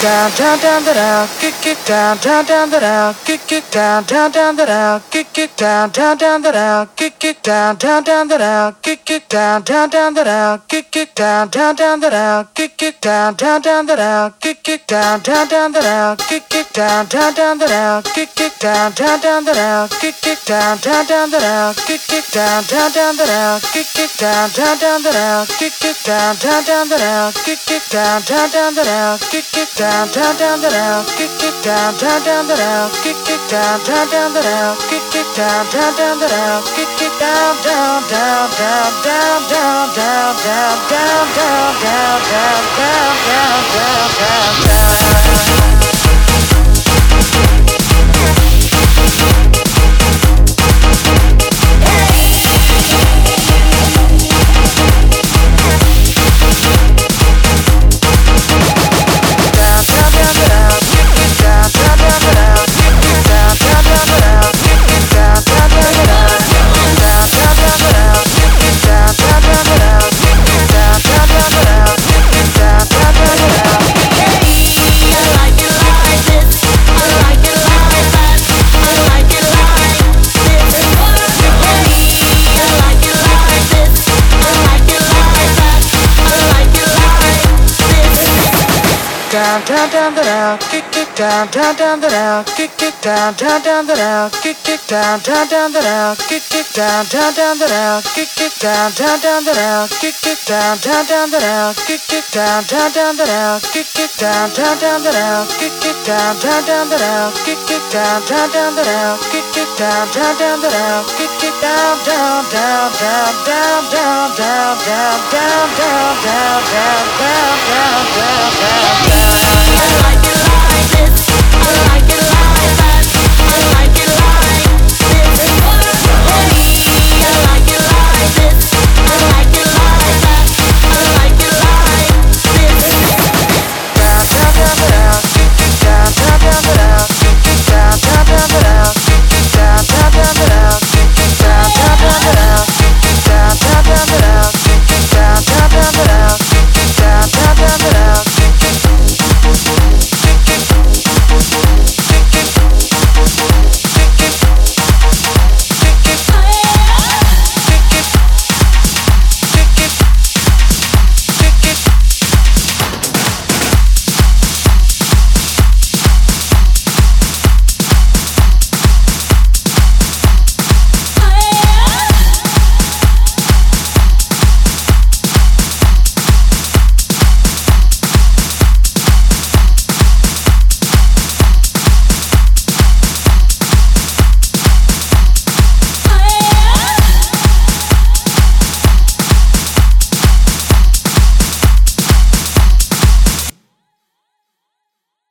down, down, down, da down, kick it down, down, down, da down, kick it down, down, down, da down, kick it down, down, down, da down, kick it down, down, down, da down, kick it down, down, down, da down, kick it down, down, down, da down, kick it down, down, down, da down, kick it down, down, down, da down, kick it down, down, down, da down, kick it down, down, down, da down, kick it down, down, down, da down, kick it down, down, down, da down, kick it down, down, down, da down, kick it down, down, down, da down, kick it down, down, down, da down, kick it down, down, down, da down, kick it down, down, down, da down, kick it down, down, down, da down, kick it down, down, down, da down, kick it down, down, down, down, down, down, down, down, down, down, down, down, down, down, down, down, down, down, down, down, kick it down, down, down, down, kick it down, down, down, down, kick it down, down, down, down, kick it down, down, down, down, kick it down, down, down, down, kick it down, down, down, down, kick it down, down, down, down, kick it down, down, down, down, kick it down, down, down, down, kick it down, down, down, down, kick it down, down, down, down, kick it down, down, down, down, down, down, down, down, down, down, down, down, down, down, down, down, down. I like